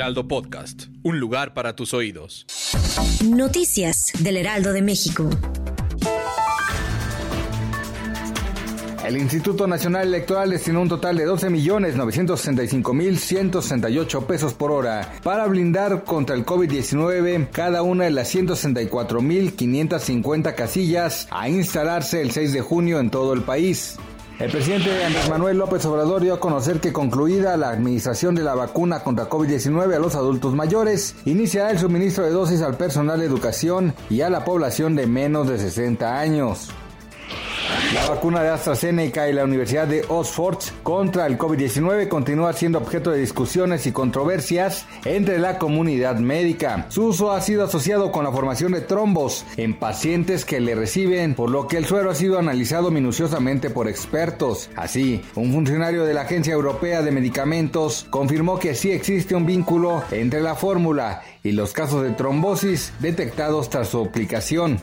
Heraldo Podcast, un lugar para tus oídos. Noticias del Heraldo de México. El Instituto Nacional Electoral destinó un total de 12.965.168 pesos por hora para blindar contra el COVID-19 cada una de las 164.550 casillas a instalarse el 6 de junio en todo el país. El presidente Andrés Manuel López Obrador dio a conocer que concluida la administración de la vacuna contra COVID-19 a los adultos mayores, iniciará el suministro de dosis al personal de educación y a la población de menos de 60 años. La vacuna de AstraZeneca y la Universidad de Oxford contra el COVID-19 continúa siendo objeto de discusiones y controversias entre la comunidad médica. Su uso ha sido asociado con la formación de trombos en pacientes que le reciben, por lo que el suero ha sido analizado minuciosamente por expertos. Así, un funcionario de la Agencia Europea de Medicamentos confirmó que sí existe un vínculo entre la fórmula y los casos de trombosis detectados tras su aplicación.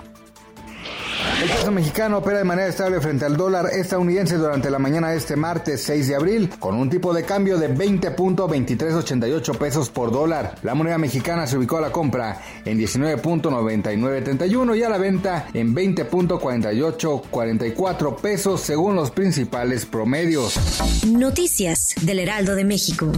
El peso mexicano opera de manera estable frente al dólar estadounidense durante la mañana de este martes 6 de abril, con un tipo de cambio de 20.2388 pesos por dólar. La moneda mexicana se ubicó a la compra en 19.9931 y a la venta en 20.4844 pesos según los principales promedios. Noticias del Heraldo de México.